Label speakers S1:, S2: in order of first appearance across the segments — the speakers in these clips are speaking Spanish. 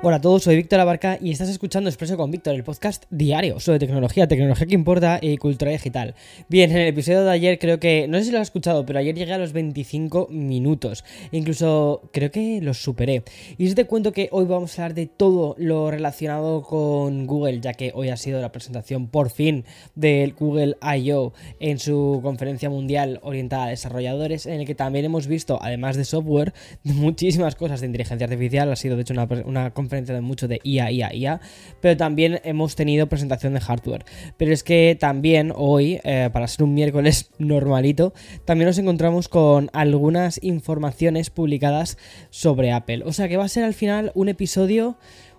S1: Hola a todos, soy Víctor Abarca y estás escuchando Expreso con Víctor, el podcast diario sobre tecnología, tecnología que importa y cultura digital. Bien, en el episodio de ayer creo que, no sé si lo has escuchado, pero ayer llegué a los 25 minutos. Incluso creo que los superé. Y os te cuento que hoy vamos a hablar de todo lo relacionado con Google, ya que hoy ha sido la presentación por fin del Google I.O. en su conferencia mundial orientada a desarrolladores, en el que también hemos visto, además de software, muchísimas cosas de inteligencia artificial. Ha sido de hecho una, una conferencia de mucho de IA, IA, IA, pero también hemos tenido presentación de hardware. Pero es que también hoy, eh, para ser un miércoles normalito, también nos encontramos con algunas informaciones publicadas sobre Apple. O sea que va a ser al final un episodio,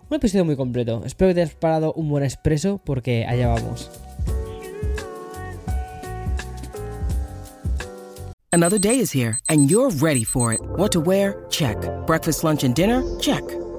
S1: un episodio muy completo. Espero que te hayas preparado un buen expreso porque allá vamos.
S2: Another day is here and you're ready for it. What to wear? Check. Breakfast, lunch, and dinner? Check.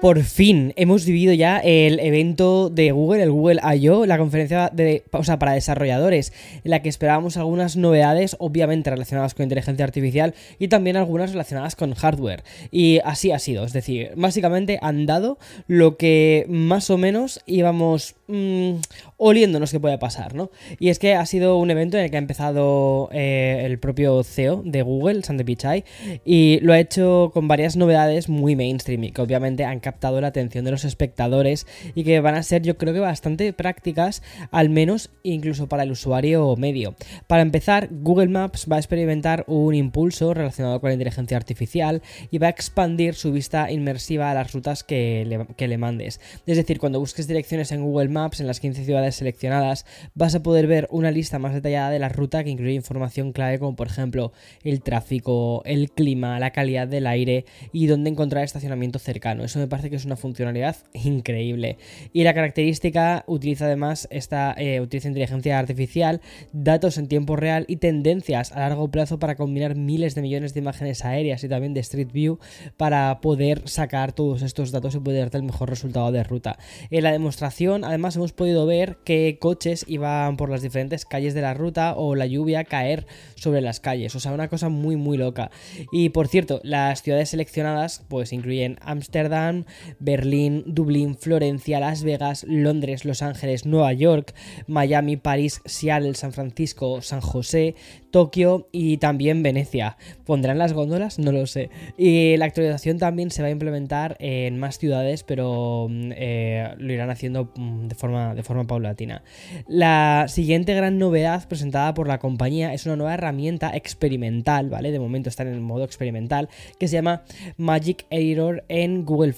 S1: Por fin hemos vivido ya el evento de Google, el Google I.O., la conferencia de, para desarrolladores, en la que esperábamos algunas novedades, obviamente relacionadas con inteligencia artificial y también algunas relacionadas con hardware. Y así ha sido, es decir, básicamente han dado lo que más o menos íbamos mmm, oliéndonos que puede pasar, ¿no? Y es que ha sido un evento en el que ha empezado eh, el propio CEO de Google, Sandy Pichai, y lo ha hecho con varias novedades muy mainstream y que obviamente han captado la atención de los espectadores y que van a ser yo creo que bastante prácticas, al menos incluso para el usuario medio. Para empezar, Google Maps va a experimentar un impulso relacionado con la inteligencia artificial y va a expandir su vista inmersiva a las rutas que le, que le mandes. Es decir, cuando busques direcciones en Google Maps en las 15 ciudades seleccionadas, vas a poder ver una lista más detallada de la ruta que incluye información clave como por ejemplo el tráfico, el clima, la calidad del aire y dónde encontrar estacionamiento cercano. Eso me parece que es una funcionalidad increíble. Y la característica utiliza además esta eh, utiliza inteligencia artificial, datos en tiempo real y tendencias a largo plazo para combinar miles de millones de imágenes aéreas y también de Street View para poder sacar todos estos datos y poder darte el mejor resultado de ruta. En la demostración, además, hemos podido ver que coches iban por las diferentes calles de la ruta o la lluvia caer sobre las calles. O sea, una cosa muy, muy loca. Y por cierto, las ciudades seleccionadas pues incluyen Ámsterdam, Berlín, Dublín, Florencia, Las Vegas, Londres, Los Ángeles, Nueva York, Miami, París, Seattle, San Francisco, San José, Tokio y también Venecia. ¿Pondrán las góndolas? No lo sé. Y la actualización también se va a implementar en más ciudades, pero mm, eh, lo irán haciendo mm, de forma, de forma paulatina. La siguiente gran novedad presentada por la compañía es una nueva herramienta experimental, ¿vale? De momento está en el modo experimental, que se llama Magic Editor en Google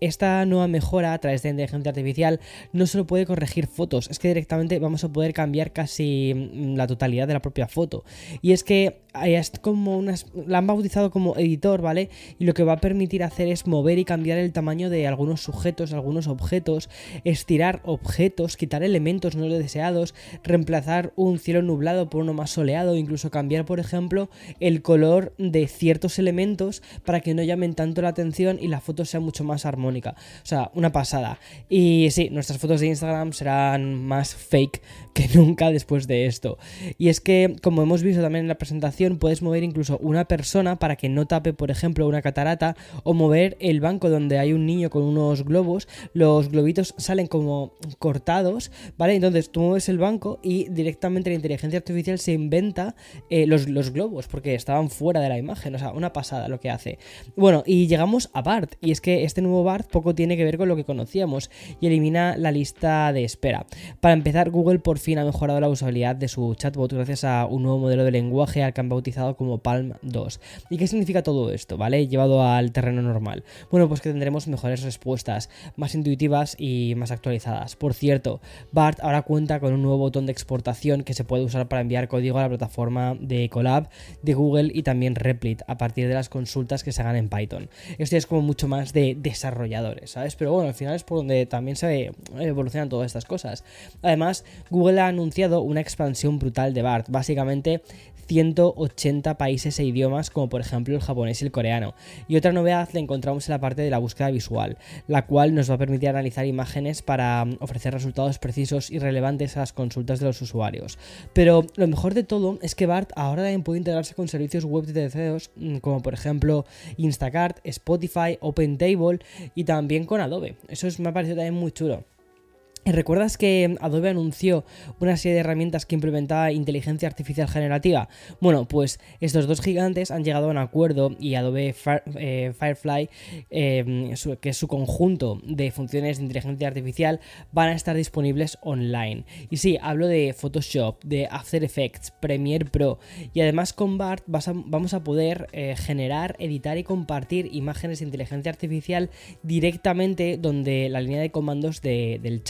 S1: Esta nueva mejora a través de inteligencia artificial no solo puede corregir fotos, es que directamente vamos a poder cambiar casi mm, la totalidad de la propia foto. Y es que es como unas, la han bautizado como editor, ¿vale? Y lo que va a permitir hacer es mover y cambiar el tamaño de algunos sujetos, algunos objetos, estirar objetos, quitar elementos no deseados, reemplazar un cielo nublado por uno más soleado, incluso cambiar, por ejemplo, el color de ciertos elementos para que no llamen tanto la atención y la foto sea mucho más armónica. O sea, una pasada. Y sí, nuestras fotos de Instagram serán más fake que nunca después de esto. Y es que, como hemos visto también en la presentación, puedes mover incluso una persona para que no tape, por ejemplo, una catarata o mover el banco donde hay un niño con unos globos. Los globitos salen como cortados, ¿vale? Entonces tú mueves el banco y directamente la inteligencia artificial se inventa eh, los, los, globos porque estaban fuera de la imagen, o sea, una pasada lo que hace. Bueno, y llegamos a BART, y es que este nuevo BART poco tiene que ver con lo que conocíamos y elimina la lista de espera. Para empezar, Google por fin ha mejorado la usabilidad de su chatbot gracias a un nuevo modelo de lenguaje al que han bautizado como Palm 2. ¿Y qué significa todo esto, vale? Llevado al terreno normal. Bueno, pues que tendremos mejores respuestas, más intuitivas y más actualizadas. Por cierto, BART ahora cuenta con un nuevo botón de exportación que se puede usar para enviar código a la plataforma de Colab de Google y también Replit a partir de las consultas que se hagan en Python. Esto es como mucho más de desarrolladores, ¿sabes? Pero bueno, al final es por donde también se evolucionan todas estas cosas. Además, Google ha anunciado una expansión brutal de BART, básicamente 180 países e idiomas, como por ejemplo el japonés y el coreano. Y otra novedad la encontramos en la parte de la búsqueda visual, la cual nos va a permitir analizar imágenes para mm, ofrecer resultados precisos y relevantes a las consultas de los usuarios. Pero lo mejor de todo es que BART ahora también puede integrarse con servicios web de terceros, mm, como por ejemplo Instacart, Spotify, OpenTable y también con Adobe. Eso me ha parecido también muy chulo. ¿Recuerdas que Adobe anunció una serie de herramientas que implementaba inteligencia artificial generativa? Bueno, pues estos dos gigantes han llegado a un acuerdo y Adobe eh, Firefly, em, que es su conjunto de funciones de inteligencia artificial, van a estar disponibles online. Y sí, hablo de Photoshop, de After Effects, Premiere Pro y además con BART vamos a poder eh, generar, editar y compartir imágenes de inteligencia artificial directamente donde la línea de comandos del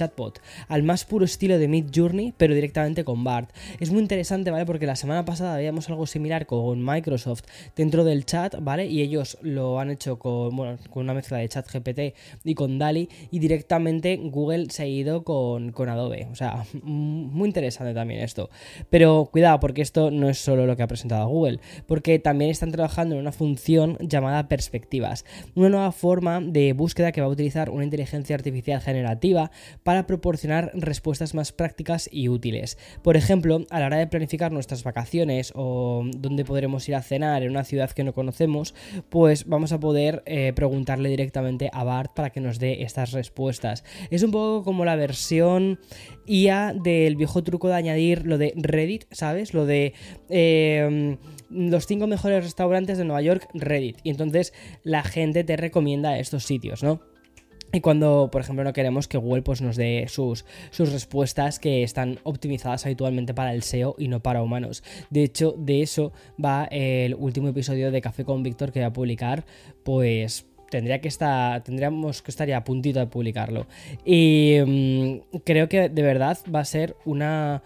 S1: al más puro estilo de Mid Journey, pero directamente con BART. Es muy interesante, ¿vale? Porque la semana pasada veíamos algo similar con Microsoft dentro del chat, ¿vale? Y ellos lo han hecho con, bueno, con una mezcla de chat GPT y con DALI, y directamente Google se ha ido con, con Adobe. O sea, muy interesante también esto. Pero cuidado, porque esto no es solo lo que ha presentado Google, porque también están trabajando en una función llamada perspectivas, una nueva forma de búsqueda que va a utilizar una inteligencia artificial generativa para proporcionar respuestas más prácticas y útiles. Por ejemplo, a la hora de planificar nuestras vacaciones o dónde podremos ir a cenar en una ciudad que no conocemos, pues vamos a poder eh, preguntarle directamente a Bart para que nos dé estas respuestas. Es un poco como la versión IA del viejo truco de añadir lo de Reddit, ¿sabes? Lo de... Em, los cinco mejores restaurantes de Nueva York, Reddit. Y entonces la gente te recomienda estos sitios, ¿no? Y cuando, por ejemplo, no queremos que Google pues, nos dé sus, sus respuestas que están optimizadas habitualmente para el SEO y no para humanos. De hecho, de eso va el último episodio de Café con Víctor que voy a publicar, pues tendría que estar, tendríamos que estar ya a puntito de publicarlo. Y mm, creo que de verdad va a ser una...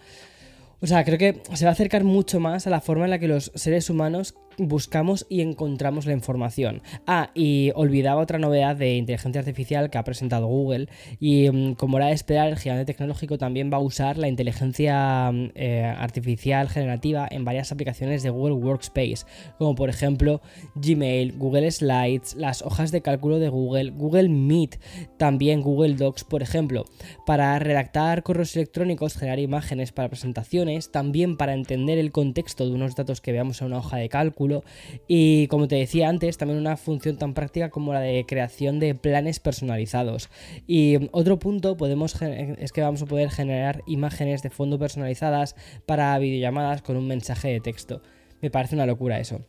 S1: O sea, creo que se va a acercar mucho más a la forma en la que los seres humanos buscamos y encontramos la información. Ah, y olvidaba otra novedad de inteligencia artificial que ha presentado Google y mm, como era de esperar, el gigante tecnológico también va a usar la inteligencia mm, eh, artificial generativa en varias aplicaciones de Google Workspace, como por ejemplo Gmail, Google Slides, las hojas de cálculo de Google, Google Meet, también Google Docs, por ejemplo, para redactar correos electrónicos, generar imágenes para presentaciones, también para entender el contexto de unos datos que veamos en una hoja de cálculo, y como te decía antes, también una función tan práctica como la de creación de planes personalizados. Y otro punto podemos, es que vamos a poder generar imágenes de fondo personalizadas para videollamadas con un mensaje de texto. Me parece una locura eso.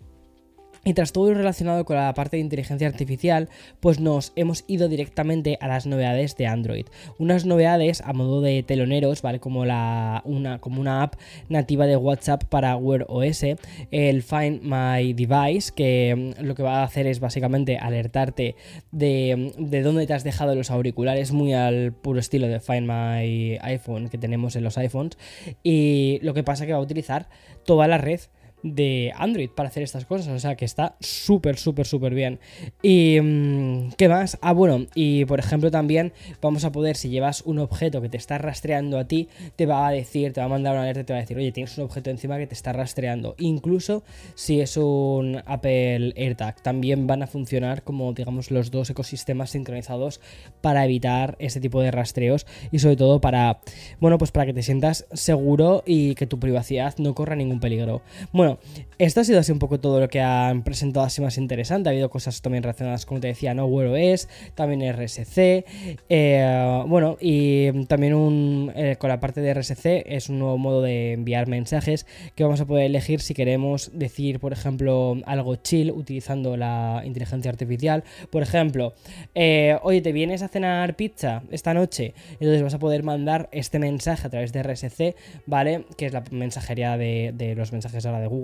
S1: Y tras todo lo relacionado con la parte de inteligencia artificial, pues nos hemos ido directamente a las novedades de Android. Unas novedades a modo de teloneros, ¿vale? Como, la, una, como una app nativa de WhatsApp para Wear OS, el Find My Device, que mm, lo que va a hacer es básicamente alertarte de, de dónde te has dejado los auriculares, muy al puro estilo de Find My iPhone que tenemos en los iPhones. Y lo que pasa es que va a utilizar toda la red de Android para hacer estas cosas. O sea que está súper, súper, súper bien. Y mm, ¿qué más? Ah, bueno, y por ejemplo también vamos a poder, si llevas un objeto que te está rastreando a ti, te va a decir, te va a mandar una alerta, te va a decir, oye, tienes un objeto encima que te está rastreando. Incluso si es un Apple AirTag, también van a funcionar como, digamos, los dos ecosistemas sincronizados para evitar ese tipo de rastreos y sobre todo para, bueno, pues para que te sientas seguro y que tu privacidad no corra ningún peligro. Bueno, esto ha sido así un poco todo lo que han presentado así más interesante. Ha habido cosas también relacionadas, como te decía, ¿no? Wear OS, también RSC. Eh, bueno, y también un, eh, con la parte de RSC es un nuevo modo de enviar mensajes que vamos a poder elegir si queremos decir, por ejemplo, algo chill utilizando la inteligencia artificial. Por ejemplo, eh, oye, ¿te vienes a cenar pizza esta noche? Entonces vas a poder mandar este mensaje a través de RSC, ¿vale? Que es la mensajería de, los mensajes ahora de Google.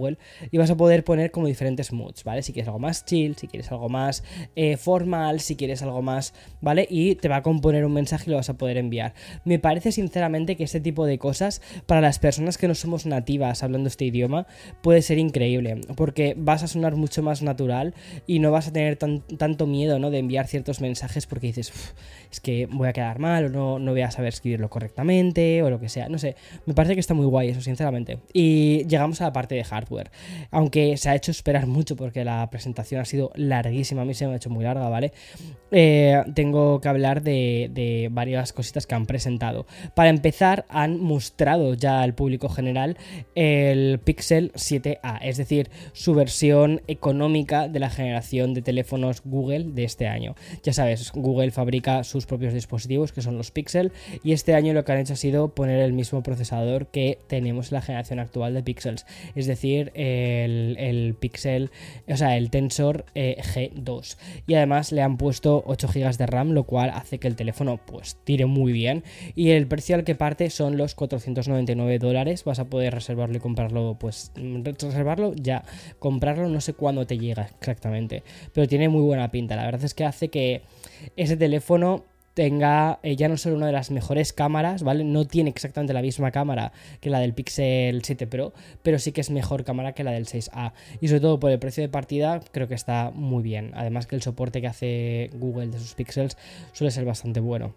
S1: Y vas a poder poner como diferentes moods, ¿vale? Si quieres algo más chill, si quieres algo más eh, formal, si quieres algo más, ¿vale? Y te va a componer un mensaje y lo vas a poder enviar. Me parece sinceramente que este tipo de cosas, para las personas que no somos nativas hablando este idioma, puede ser increíble. Porque vas a sonar mucho más natural y no vas a tener tanto miedo, ¿no? De enviar ciertos mensajes porque dices, es que voy a quedar mal o no, no voy a saber escribirlo correctamente o lo que sea. No sé, me parece que está muy guay eso, sinceramente. Y llegamos a la parte de Aunque se ha hecho esperar mucho porque la presentación ha sido larguísima, a mí se me ha hecho muy larga, ¿vale? Eh, tengo que hablar de, de varias cositas que han presentado. Para empezar, han mostrado ya al público general el Pixel 7a, es decir, su versión económica de la generación de teléfonos Google de este año. Ya sabes, Google fabrica sus propios dispositivos, que son los Pixel, y este año lo que han hecho ha sido poner el mismo procesador que tenemos en la generación actual de Pixels, es decir, el, Pixel, o sea, el Tensor eh, G2. Y además le han puesto 8 GB de RAM, lo cual hace que el teléfono pues tire muy bien. Y el precio al que parte son los 499 dólares. Vas a poder reservarlo y comprarlo, pues reservarlo ya, comprarlo no sé cuándo te llega exactamente, pero tiene muy buena pinta. La verdad es que hace que ese teléfono tenga eh, ya no solo una de las mejores cámaras, ¿vale? No tiene exactamente la misma cámara que la del Pixel 7 Pro, pero sí que es mejor cámara que la del 6A. Y sobre todo por el precio de partida, creo que está muy bien. Además que el soporte que hace Google de sus Pixels suele ser bastante bueno.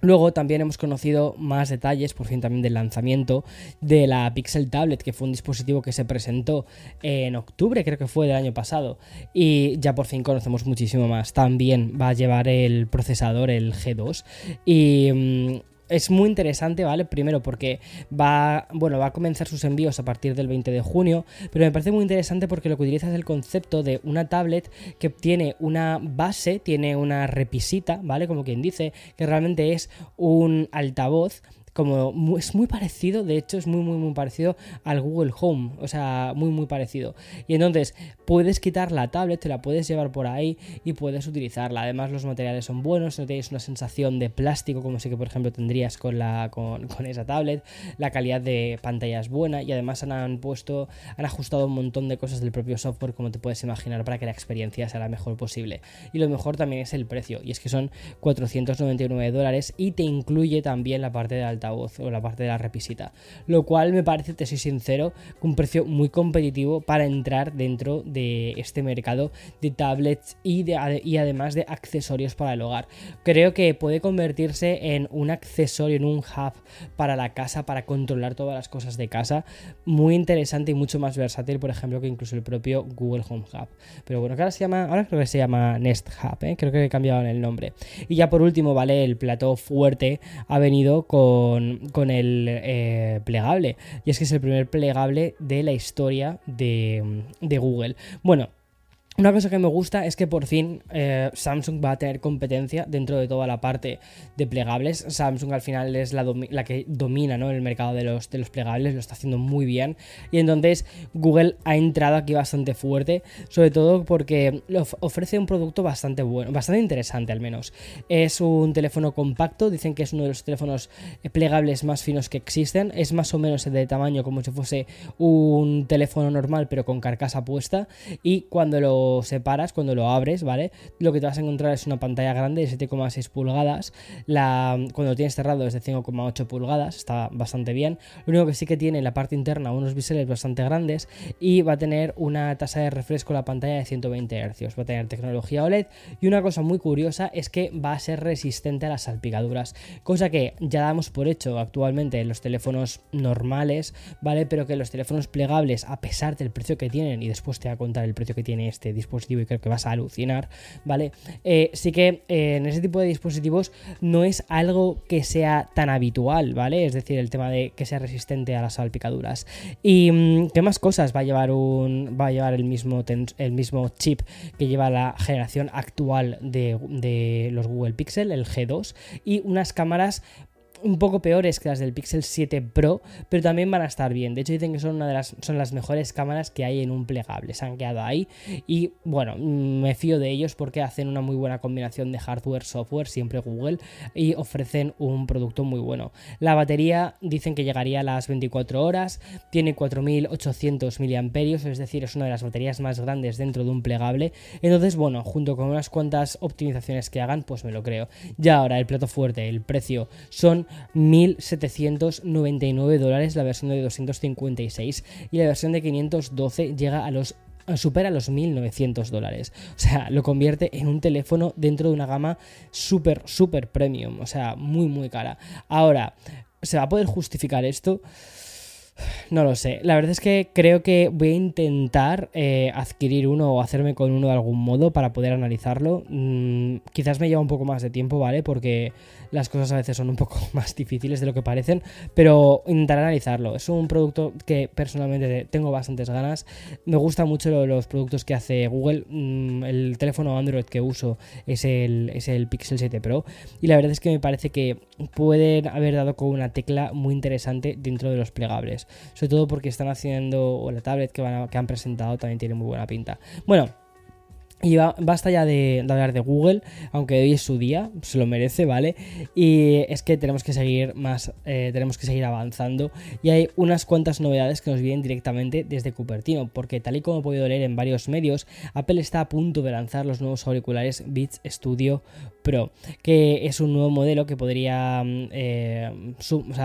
S1: Luego también hemos conocido más detalles, por fin también del lanzamiento de la Pixel Tablet, que fue un dispositivo que se presentó en octubre, creo que fue del año pasado, y ya por fin conocemos muchísimo más. También va a llevar el procesador, el G2, y mm, es muy interesante, ¿vale? Primero porque va, bueno, va a comenzar sus envíos a partir del 20 de junio, pero me parece muy interesante porque lo que utiliza es el concepto de una tablet que tiene una base, tiene una repisita, ¿vale? Como quien dice, que realmente es un altavoz como es muy parecido, de hecho es muy muy muy parecido al Google Home, o sea, muy muy parecido. Y entonces puedes quitar la tablet, te la puedes llevar por ahí y puedes utilizarla. Además los materiales son buenos, no tienes una sensación de plástico como sí que por ejemplo tendrías con, la, con, esa tablet. La calidad de pantalla es buena y además han, puesto, han ajustado un montón de cosas del propio software como te puedes imaginar para que la experiencia sea la mejor posible. Y lo mejor también es el precio, y es que son 499 dólares y te incluye también la parte de alta voz o la parte de la repisita. Lo cual me parece, te soy sincero, un precio muy competitivo para entrar dentro de este mercado de tablets y, de, y además de accesorios para el hogar. Creo que puede convertirse en un accesorio, en un hub para la casa, para controlar todas las cosas de casa. Muy interesante y mucho más versátil, por ejemplo, que incluso el propio Google Home Hub. Pero bueno, que ahora se llama, ahora creo que se llama Nest Hub, ¿eh? creo que he cambiado el nombre. Y ya por último, ¿vale? El plato fuerte ha venido con con, el eh, plegable. Y es que es el primer plegable de la historia de, de Google. Bueno, una cosa que me gusta es que por fin eh, Samsung va a tener competencia dentro de toda la parte de plegables. Samsung al final es la, que domina ¿no? el mercado de los, de los plegables, lo está haciendo muy bien. Y entonces Google ha entrado aquí bastante fuerte, sobre todo porque ofrece un producto bastante bueno, bastante interesante al menos. Es un teléfono compacto, dicen que es uno de los teléfonos plegables más finos que existen. Es más o menos de tamaño como si fuese un teléfono normal pero con carcasa puesta. Y cuando lo separas, cuando lo abres, ¿vale? Lo que te vas a encontrar es una pantalla grande de 7,6 pulgadas. Cuando lo tienes cerrado es de 5,8 pulgadas, está bastante bien. Lo único que sí que tiene en la parte interna unos biseles bastante grandes y va a tener una tasa de refresco la pantalla de 120 Hz. Va a tener tecnología OLED y una cosa muy curiosa es que va a ser resistente a las salpicaduras, cosa que ya damos por hecho actualmente en los teléfonos normales, ¿vale? Pero que los teléfonos plegables, a pesar del precio que tienen, y después te voy a contar el precio que tiene este dispositivo y creo que vas a alucinar, ¿vale? Eh, sí que eh, en ese tipo de dispositivos no es algo que sea tan habitual, ¿vale? Es decir, el tema de que sea resistente a las salpicaduras. ¿Y mm, qué más cosas va a llevar un va a llevar el mismo, el mismo chip que lleva la generación actual de, de los Google Pixel, el G2, y unas cámaras un poco peores que las del Pixel 7 Pro, pero también van a estar bien. De hecho, dicen que son una de las, son las mejores cámaras que hay en un plegable. Se han quedado ahí. Y bueno, mm, me fío de ellos porque hacen una muy buena combinación de hardware, software, siempre Google, y ofrecen un producto muy bueno. La batería dicen que llegaría a las 24 horas, tiene 4800 mAh, es decir, es una de las baterías más grandes dentro de un plegable. Entonces, bueno, junto con unas cuantas optimizaciones que hagan, pues me lo creo. Ya ahora, el plato fuerte, el precio, son 1.799 dólares la versión de 256 y la versión de 512 llega a los supera los 1.900 dólares. O sea, lo convierte en un teléfono dentro de una gama súper, súper premium. O sea, muy, muy cara. Ahora, ¿se va a poder justificar esto? No lo sé. La verdad es que creo que voy a intentar eh, adquirir uno o hacerme con uno de algún modo para poder analizarlo. Mm, quizás me lleva un poco más de tiempo, ¿vale? Porque las cosas a veces son un poco más difíciles de lo que parecen, pero intentaré analizarlo. Es un producto que personalmente tengo bastantes ganas. Me gusta mucho los productos que hace Google. Mm, el teléfono Android que uso es el, es el Pixel 7 Pro y la verdad es que me parece que pueden haber dado con una tecla muy interesante dentro de los plegables. Sobre todo porque están haciendo, o la tablet que, van que han presentado también tiene muy buena pinta. Bueno, y basta ya de, hablar de Google, aunque hoy es su día, se lo merece, ¿vale? Y es que tenemos que seguir más, eh, tenemos que seguir avanzando. Y hay unas cuantas novedades que nos vienen directamente desde Cupertino, porque tal y como he podido leer en varios medios, Apple está a punto de lanzar los nuevos auriculares Beats Studio Pro, que es un nuevo modelo que podría mm, eh,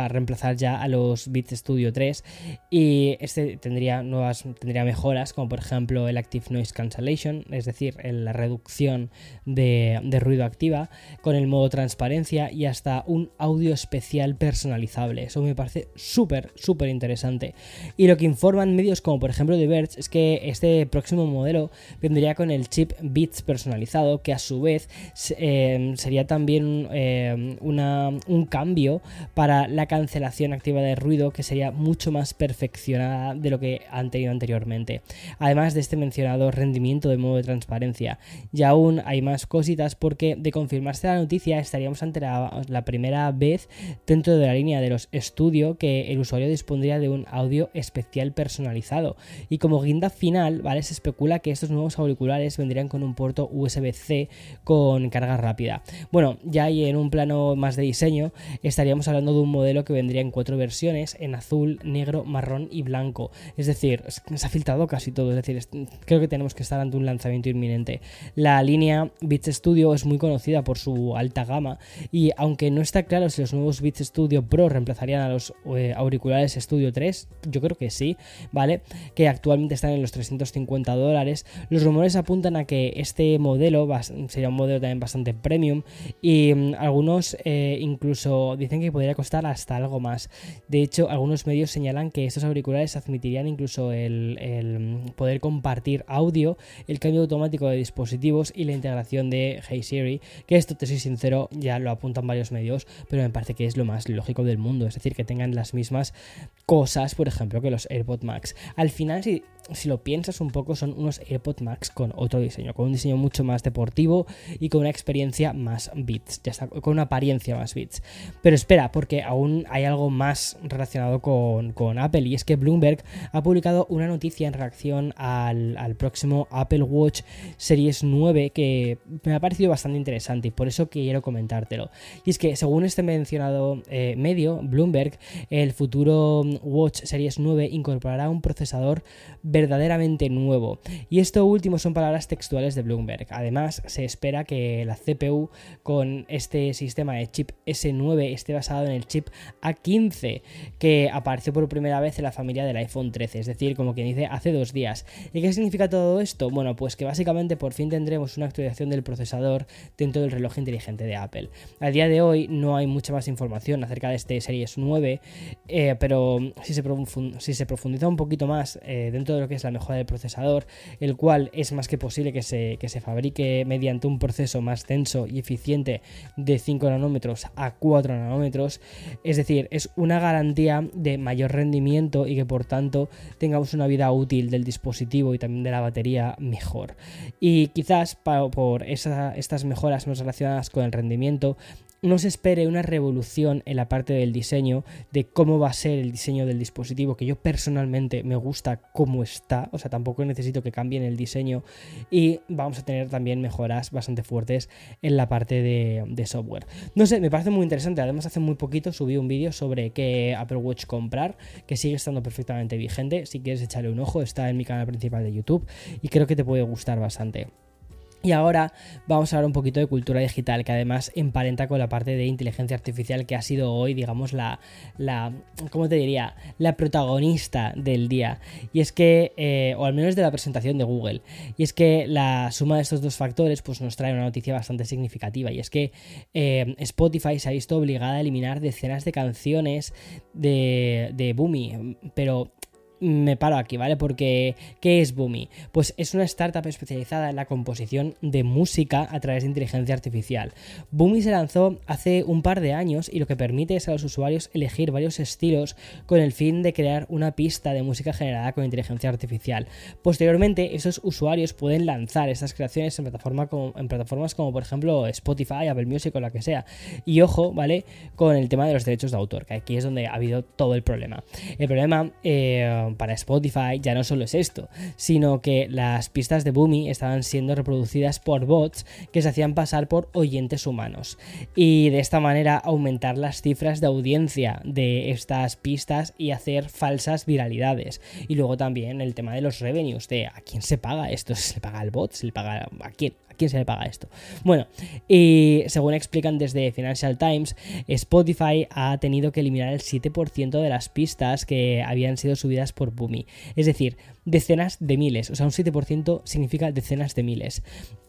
S1: reemplazar ya a los Beats Studio 3. Y este tendría nuevas, tendría mejoras, como por ejemplo el Active Noise Cancellation, es decir, en la reducción de, ruido activa, con el modo transparencia y hasta un audio especial personalizable. Eso me parece súper, súper interesante. Y lo que informan medios como por ejemplo The Verge es que este próximo modelo vendría con el chip Beats personalizado, que a su vez eh, sería también eh, un cambio para la cancelación activa de ruido, que sería mucho más perfeccionada de lo que han tenido anteriormente. Además de este mencionado rendimiento de modo de transparencia, y aún hay más cositas porque de confirmarse la noticia estaríamos ante la, primera vez dentro de la línea de los estudio que el usuario dispondría de un audio especial personalizado. Y como guinda final, ¿vale? Se especula que estos nuevos auriculares vendrían con un puerto USB-C con carga rápida. Bueno, ya ahí en un plano más de diseño, estaríamos hablando de un modelo que vendría en cuatro versiones, en azul, negro, marrón y blanco. Es decir, se ha filtrado casi todo. Es decir, creo que tenemos que estar ante un lanzamiento inminente la línea Beats Studio es muy conocida por su alta gama y aunque no está claro si los nuevos Beats Studio Pro reemplazarían a los eh, auriculares Studio 3, yo creo que sí, ¿vale? Que actualmente están en los 350 dólares. Los rumores apuntan a que este modelo sería un modelo también bastante premium y mm, algunos eh, incluso dicen que podría costar hasta algo más. De hecho, algunos medios señalan que estos auriculares admitirían incluso el, mm, poder compartir audio, el cambio automático de dispositivos y la integración de Hey Siri, que esto te soy sincero, ya lo apuntan varios medios, pero me parece que es lo más lógico del mundo, es decir, que tengan las mismas cosas, por ejemplo, que los AirPod Max. Al final, si si lo piensas un poco, son unos AirPod Max con otro diseño, con un diseño mucho más deportivo y con una experiencia más bits, ya está, con una apariencia más bits. Pero espera, porque aún hay algo más relacionado con, Apple y es que Bloomberg ha publicado una noticia en reacción al, próximo Apple Watch Series 9 que me ha parecido bastante interesante y por eso quiero comentártelo. Y es que según este mencionado eh, medio, Bloomberg, el futuro Watch Series 9 incorporará un procesador verdaderamente nuevo. Y esto último son palabras textuales de Bloomberg. Además, se espera que la CPU con este sistema de chip S9 esté basado en el chip A15, que apareció por primera vez en la familia del iPhone 13, es decir, como quien dice, hace dos días. ¿Y qué significa todo esto? Bueno, pues que básicamente por fin tendremos una actualización del procesador dentro del reloj inteligente de Apple. A día de hoy no hay mucha más información acerca de este Series 9, eh, pero si se, si se, profundiza un poquito más eh, dentro de que es la mejora del procesador, el cual es más que posible que se, que se fabrique mediante un proceso más denso y eficiente de 5 nanómetros a 4 nanómetros. Es decir, es una garantía de mayor rendimiento y que por tanto tengamos una vida útil del dispositivo y también de la batería mejor. Y quizás por estas mejoras más relacionadas con el rendimiento, no se espere una revolución en la parte del diseño, de cómo va a ser el diseño del dispositivo, que yo personalmente me gusta cómo está, o sea, tampoco necesito que cambien el diseño y vamos a tener también mejoras bastante fuertes en la parte de, de software. No sé, me parece muy interesante, además hace muy poquito subí un vídeo sobre qué Apple Watch comprar, que sigue estando perfectamente vigente, si quieres echarle un ojo, está en mi canal principal de YouTube y creo que te puede gustar bastante. Y ahora vamos a hablar un poquito de cultura digital, que además emparenta con la parte de inteligencia artificial que ha sido hoy, digamos, la, la ¿cómo te diría? La protagonista del día. Y es que, eh, o al menos de la presentación de Google. Y es que la suma de estos dos factores, pues nos trae una noticia bastante significativa. Y es que eh, Spotify se ha visto obligada a eliminar decenas de canciones de, de Boomy. Pero me paro aquí, ¿vale? Porque, ¿qué es Boomi? Pues es una startup especializada en la composición de música a través de inteligencia artificial. Boomi se lanzó hace un par de años y lo que permite es a los usuarios elegir varios estilos con el fin de crear una pista de música generada con inteligencia artificial. Posteriormente, esos usuarios pueden lanzar estas creaciones en, como, en plataformas como por ejemplo Spotify, Apple Music o la que sea. Y ojo, ¿vale? Con el tema de los derechos de autor, que aquí es donde ha habido todo el problema. El problema... Eh, para Spotify ya no solo es esto, sino que las pistas de Boomy estaban siendo reproducidas por bots que se hacían pasar por oyentes humanos. Y de esta manera aumentar las cifras de audiencia de estas pistas y hacer falsas viralidades. Y luego también el tema de los revenues, de a quién se paga esto, ¿se le paga al bot? ¿Se le paga a quién? ¿A quién se le paga esto? Bueno, y según explican desde Financial Times, Spotify ha tenido que eliminar el 7% de las pistas que habían sido subidas por Boomi. Es decir, decenas de miles, o sea, un 7% significa decenas de miles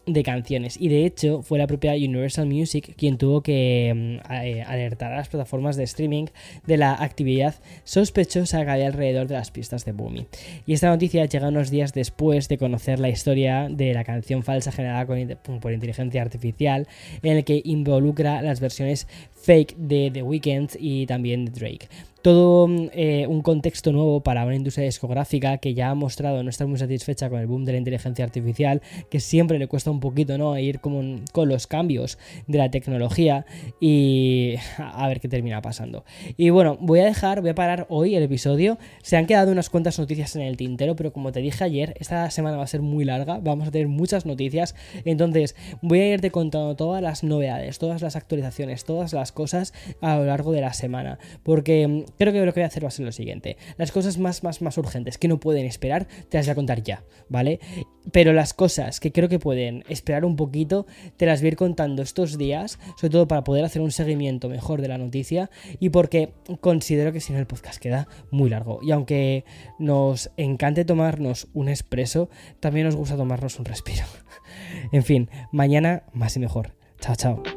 S1: de canciones. Y de hecho, fue la propia Universal Music quien tuvo que mm, eh, alertar a las plataformas de streaming de la actividad sospechosa que había alrededor de las pistas de Boomy. Y esta noticia llega unos días después de conocer la historia de la canción falsa generada por inteligencia artificial, en el que involucra las versiones fake de The Weeknd y también de Drake todo eh, un contexto nuevo para una industria discográfica que ya ha mostrado no estar muy satisfecha con el boom de la inteligencia artificial, que siempre le cuesta un poquito ¿no? ir como con los cambios de la tecnología y a ver qué termina pasando. Y bueno, voy a dejar, voy a parar hoy el episodio. Se han quedado unas cuantas noticias en el tintero, pero como te dije ayer, esta semana va a ser muy larga, vamos a tener muchas noticias, entonces voy a irte contando todas las novedades, todas las actualizaciones, todas las cosas a lo largo de la semana, porque creo que lo que voy a hacer va a ser lo siguiente. Las cosas más, más, más urgentes que no pueden esperar, te las voy a contar ya, ¿vale? Pero las cosas que creo que pueden esperar un poquito, te las voy a ir contando estos días, sobre todo para poder hacer un seguimiento mejor de la noticia y porque considero que si no el podcast queda muy largo. Y aunque nos encante tomarnos un expreso, también nos gusta tomarnos un respiro. en fin, mañana más y mejor. Chao, chao.